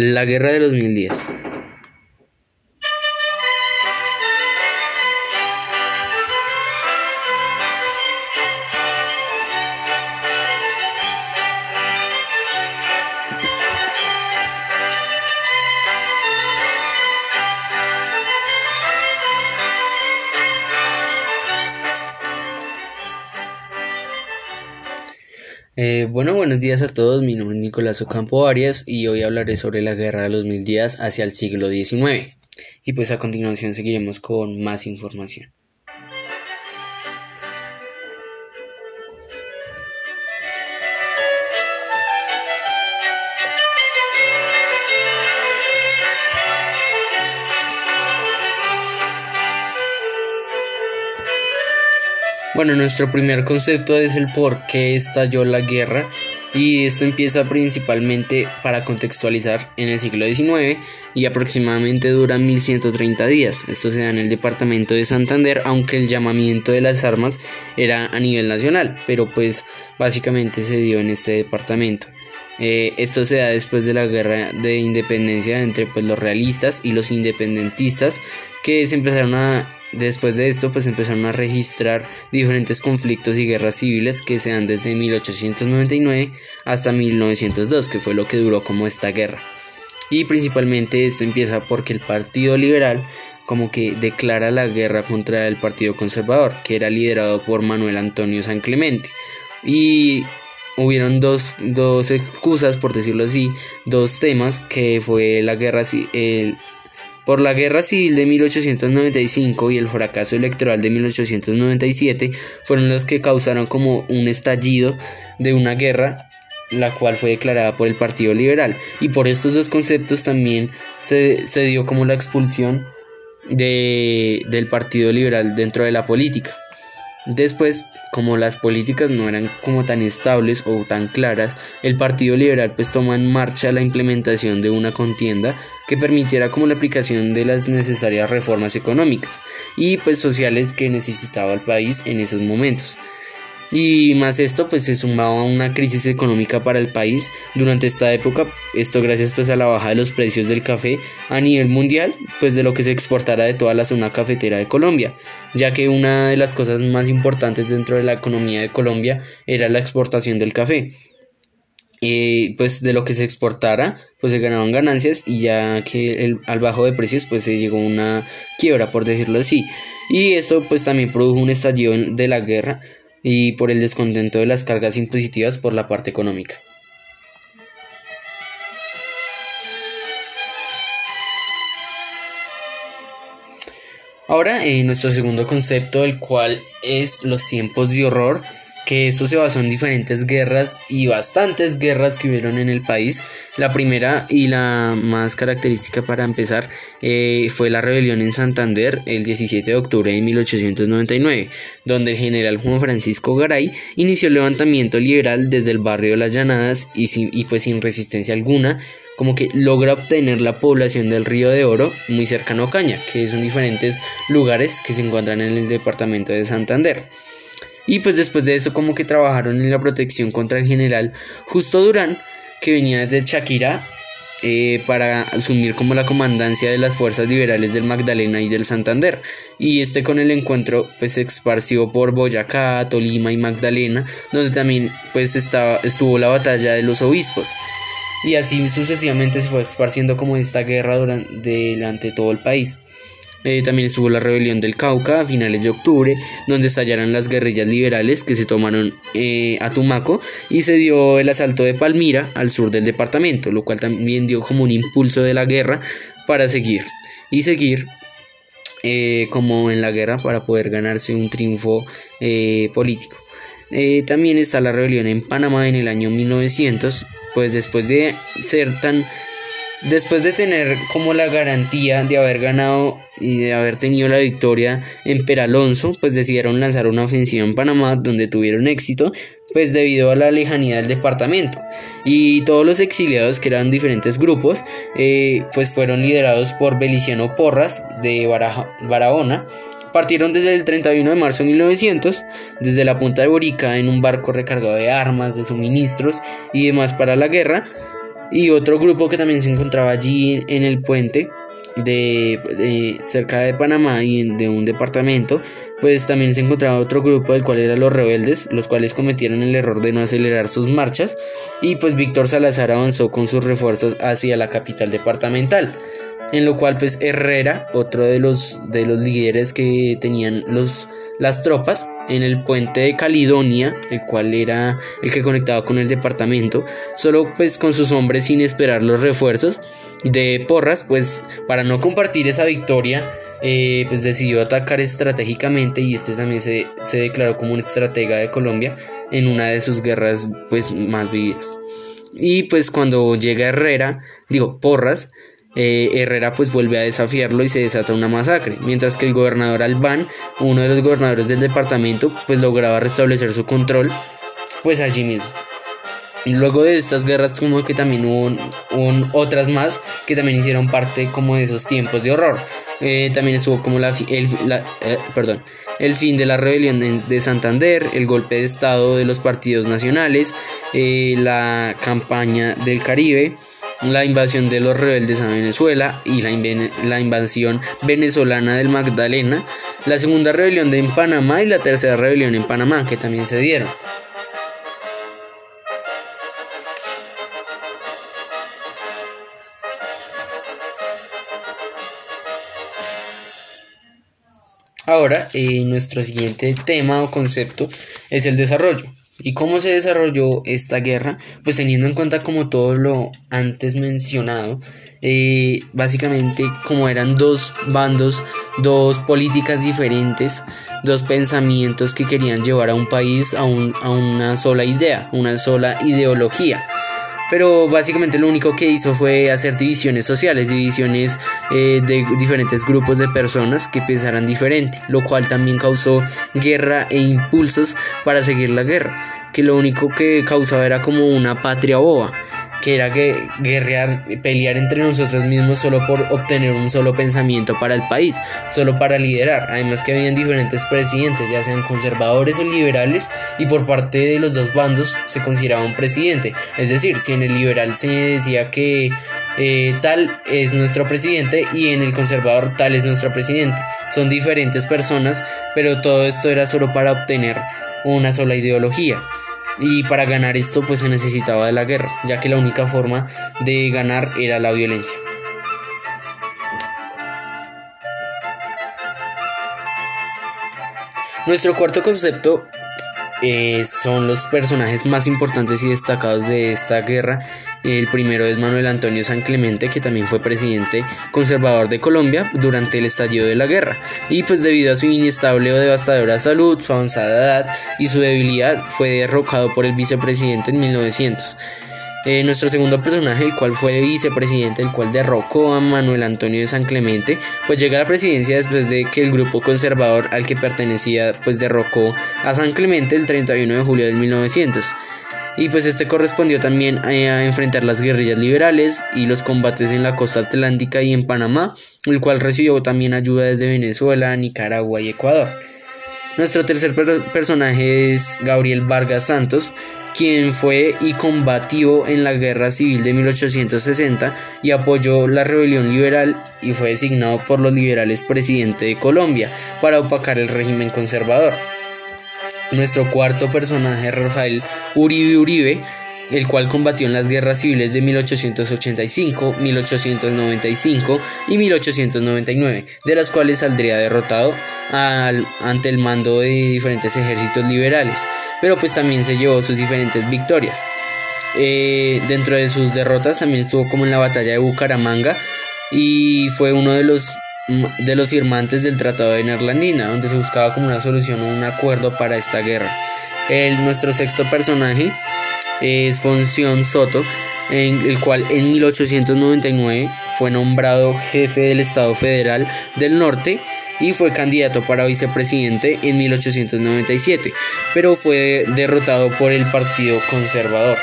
La Guerra de los Mil Días. Eh, bueno, buenos días a todos. Mi nombre es Nicolás Ocampo Arias y hoy hablaré sobre la guerra de los mil días hacia el siglo XIX. Y pues a continuación seguiremos con más información. Bueno, nuestro primer concepto es el por qué estalló la guerra y esto empieza principalmente para contextualizar en el siglo XIX y aproximadamente dura 1130 días. Esto se da en el departamento de Santander, aunque el llamamiento de las armas era a nivel nacional, pero pues básicamente se dio en este departamento. Eh, esto se da después de la guerra de independencia entre pues, los realistas y los independentistas que se empezaron a Después de esto, pues empezaron a registrar diferentes conflictos y guerras civiles que se dan desde 1899 hasta 1902, que fue lo que duró como esta guerra. Y principalmente esto empieza porque el Partido Liberal como que declara la guerra contra el Partido Conservador, que era liderado por Manuel Antonio San Clemente. Y hubieron dos, dos excusas, por decirlo así, dos temas, que fue la guerra, el, por la guerra civil de 1895 y el fracaso electoral de 1897 fueron los que causaron como un estallido de una guerra la cual fue declarada por el Partido Liberal y por estos dos conceptos también se, dio como la expulsión de, del Partido Liberal dentro de la política. Después como las políticas no eran como tan estables o tan claras, el Partido Liberal pues toma en marcha la implementación de una contienda que permitiera como la aplicación de las necesarias reformas económicas y pues sociales que necesitaba el país en esos momentos. Y más esto pues se sumaba a una crisis económica para el país durante esta época, esto gracias pues a la baja de los precios del café a nivel mundial, pues de lo que se exportara de toda la zona cafetera de Colombia, ya que una de las cosas más importantes dentro de la economía de Colombia era la exportación del café. Y pues de lo que se exportara pues se ganaban ganancias y ya que el, al bajo de precios pues se llegó una quiebra por decirlo así y esto pues también produjo un estallido de la guerra y por el descontento de las cargas impositivas por la parte económica. Ahora, en nuestro segundo concepto, el cual es los tiempos de horror, que esto se basó en diferentes guerras y bastantes guerras que hubieron en el país. La primera y la más característica para empezar eh, fue la rebelión en Santander el 17 de octubre de 1899, donde el general Juan Francisco Garay inició el levantamiento liberal desde el barrio de las Llanadas y, y pues sin resistencia alguna como que logra obtener la población del Río de Oro muy cercano a Caña, que son diferentes lugares que se encuentran en el departamento de Santander. Y pues después de eso como que trabajaron en la protección contra el general Justo Durán, que venía desde Shakira eh, para asumir como la comandancia de las fuerzas liberales del Magdalena y del Santander. Y este con el encuentro pues se esparció por Boyacá, Tolima y Magdalena, donde también pues estaba, estuvo la batalla de los obispos. Y así sucesivamente se fue esparciendo como esta guerra durante, durante todo el país. Eh, también estuvo la rebelión del Cauca a finales de octubre, donde estallaron las guerrillas liberales que se tomaron eh, a Tumaco y se dio el asalto de Palmira al sur del departamento, lo cual también dio como un impulso de la guerra para seguir y seguir eh, como en la guerra para poder ganarse un triunfo político. también está la rebelión en Panamá en el año 1900, pues después de ser tan Después de tener como la garantía de haber ganado y de haber tenido la victoria en Peralonso, pues decidieron lanzar una ofensiva en Panamá donde tuvieron éxito, pues debido a la lejanía del departamento. Y todos los exiliados, que eran diferentes grupos, eh, pues fueron liderados por Beliciano Porras de Barahona. Partieron desde el 31 de marzo de 1900, desde la punta de Borica en un barco recargado de armas, de suministros y demás para la guerra Y otro grupo que también se encontraba allí en el puente de, cerca de Panamá y de un departamento, pues también se encontraba otro grupo del cual eran los rebeldes, los cuales cometieron el error de no acelerar sus marchas y pues Víctor Salazar avanzó con sus refuerzos hacia la capital departamental. En lo cual pues Herrera, otro de los, de los líderes que tenían los, las tropas, en el puente de Caledonia, el cual era el que conectaba con el departamento, solo pues con sus hombres sin esperar los refuerzos de Porras, pues para no compartir esa victoria, eh, pues decidió atacar estratégicamente y este también se, se declaró como un estratega de Colombia en una de sus guerras pues más vividas. Y pues cuando llega Herrera, digo Porras, eh, Herrera pues vuelve a desafiarlo y se desata una masacre, mientras que el gobernador Albán, uno de los gobernadores del departamento, pues lograba restablecer su control pues allí mismo. Y luego de estas guerras como que también hubo otras más que también hicieron parte como de esos tiempos de horror. Eh, también estuvo como la, el, eh, perdón, el fin de la rebelión de, Santander, el golpe de estado de los partidos nacionales, la campaña del Caribe, la invasión de los rebeldes a Venezuela y la, invasión venezolana del Magdalena, la segunda rebelión en Panamá y la tercera rebelión en Panamá, que también se dieron. Ahora, eh, nuestro siguiente tema o concepto es el desarrollo. ¿Y cómo se desarrolló esta guerra? Pues teniendo en cuenta como todo lo antes mencionado, eh, básicamente como eran dos bandos, dos políticas diferentes, dos pensamientos que querían llevar a un país a, a una sola idea, una sola ideología pero básicamente lo único que hizo fue hacer divisiones sociales, divisiones eh, de diferentes grupos de personas que pensaran diferente, lo cual también causó guerra e impulsos para seguir la guerra, que lo único que causaba era como una patria boba que era que guerrear, pelear entre nosotros mismos solo por obtener un solo pensamiento para el país, solo para liderar. Además que habían diferentes presidentes, ya sean conservadores o liberales, y por parte de los dos bandos se consideraba un presidente. Es decir, si en el liberal se decía que eh, tal es nuestro presidente y en el conservador tal es nuestro presidente. Son diferentes personas, pero todo esto era solo para obtener una sola ideología y para ganar esto pues se necesitaba de la guerra, ya que la única forma de ganar era la violencia. Nuestro cuarto concepto eh, son los personajes más importantes y destacados de esta guerra el primero es Manuel Antonio San Clemente, que también fue presidente conservador de Colombia durante el estallido de la guerra. Y pues debido a su inestable o devastadora salud, su avanzada edad y su debilidad, fue derrocado por el vicepresidente en 1900. Eh, nuestro segundo personaje, el cual fue vicepresidente, el cual derrocó a Manuel Antonio de San Clemente, pues llega a la presidencia después de que el grupo conservador al que pertenecía, pues derrocó a San Clemente el 31 de julio de 1900 y pues este correspondió también a enfrentar las guerrillas liberales y los combates en la costa atlántica y en Panamá, el cual recibió también ayuda desde Venezuela, Nicaragua y Ecuador. Nuestro tercer personaje es Gabriel Vargas Santos, quien fue y combatió en la Guerra Civil de 1860 y apoyó la rebelión liberal y fue designado por los liberales presidente de Colombia para opacar el régimen conservador. Nuestro cuarto personaje, Rafael Uribe Uribe, el cual combatió en las guerras civiles de 1885, 1895 y 1899, de las cuales saldría derrotado ante el mando de diferentes ejércitos liberales, pero pues también se llevó sus diferentes victorias. Eh, dentro de sus derrotas también estuvo como en la batalla de Bucaramanga y fue uno de los de los firmantes del Tratado de Neerlandina, donde se buscaba como una solución o un acuerdo para esta guerra. El, nuestro sexto personaje es Fonción Soto, en el cual en 1899 fue nombrado jefe del Estado Federal del Norte y fue candidato para vicepresidente en 1897, pero fue derrotado por el Partido Conservador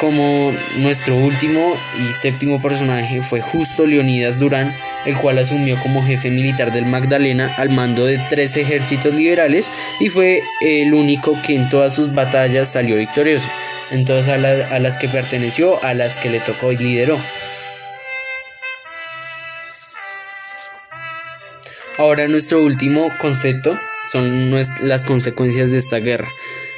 como nuestro último y séptimo personaje fue justo Leonidas Durán, el cual asumió como jefe militar del Magdalena al mando de tres ejércitos liberales y fue el único que en todas sus batallas salió victorioso. en todas a, a las que perteneció, a las que le tocó y lideró. Ahora nuestro último concepto son las consecuencias de esta guerra.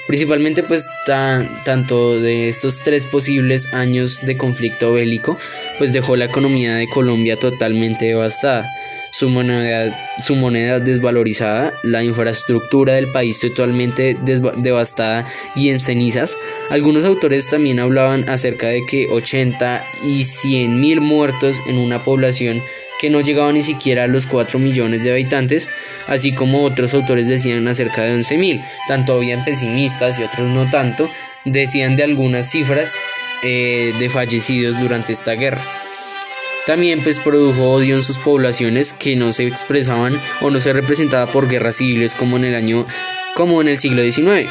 Principalmente pues tanto de estos tres posibles años de conflicto bélico, pues dejó la economía de Colombia totalmente devastada. Su moneda, su moneda desvalorizada, la infraestructura del país totalmente devastada y en cenizas. Algunos autores también hablaban acerca de que 80 y 100 mil muertos en una población que no llegaba ni siquiera a los 4 millones de habitantes, así como otros autores decían acerca de 11.000. Tanto habían pesimistas y otros no tanto, decían de algunas cifras eh, de fallecidos durante esta guerra. También pues produjo odio en sus poblaciones que no se expresaban o no se representaba por guerras civiles como en el año como en el siglo XIX,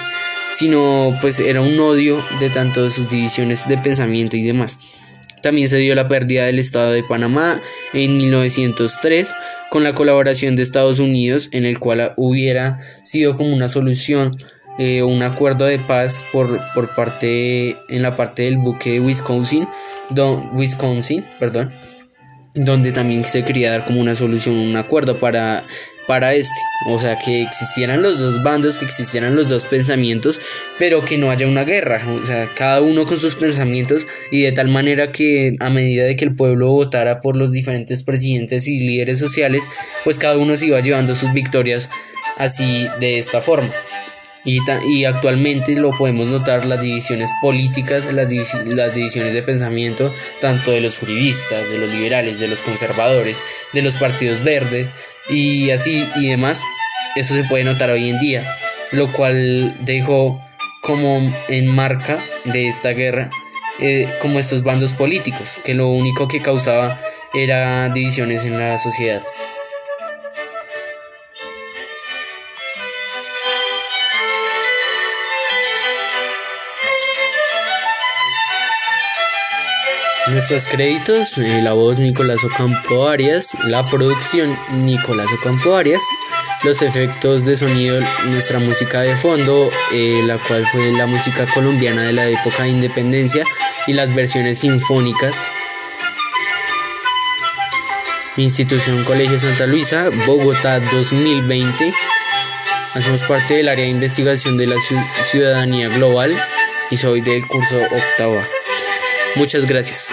sino pues era un odio de tanto sus divisiones de pensamiento y demás. También se dio la pérdida del Estado de Panamá en 1903 con la colaboración de Estados Unidos en el cual hubiera sido como una solución eh, un acuerdo de paz por, por parte en la parte del buque de Wisconsin, Wisconsin, perdón, donde también se quería dar como una solución, un acuerdo para para este. O sea, que existieran los dos bandos, que existieran los dos pensamientos, pero que no haya una guerra. O sea, cada uno con sus pensamientos y de tal manera que a medida de que el pueblo votara por los diferentes presidentes y líderes sociales, pues cada uno se iba llevando sus victorias así de esta forma. Y, actualmente lo podemos notar las divisiones políticas, las, las divisiones de pensamiento, tanto de los juridistas, de los liberales, de los conservadores, de los partidos verdes y así y demás. Eso se puede notar hoy en día, lo cual dejó como en marca de esta guerra eh, como estos bandos políticos, que lo único que causaba era divisiones en la sociedad. Nuestros créditos, eh, la voz Nicolás Ocampo Arias, la producción Nicolás Ocampo Arias, los efectos de sonido, nuestra música de fondo, eh, la cual fue la música colombiana de la época de independencia y las versiones sinfónicas. Institución Colegio Santa Luisa, Bogotá 2020. Hacemos parte del área de investigación de la ciudadanía global y soy del curso octavo. Muchas gracias.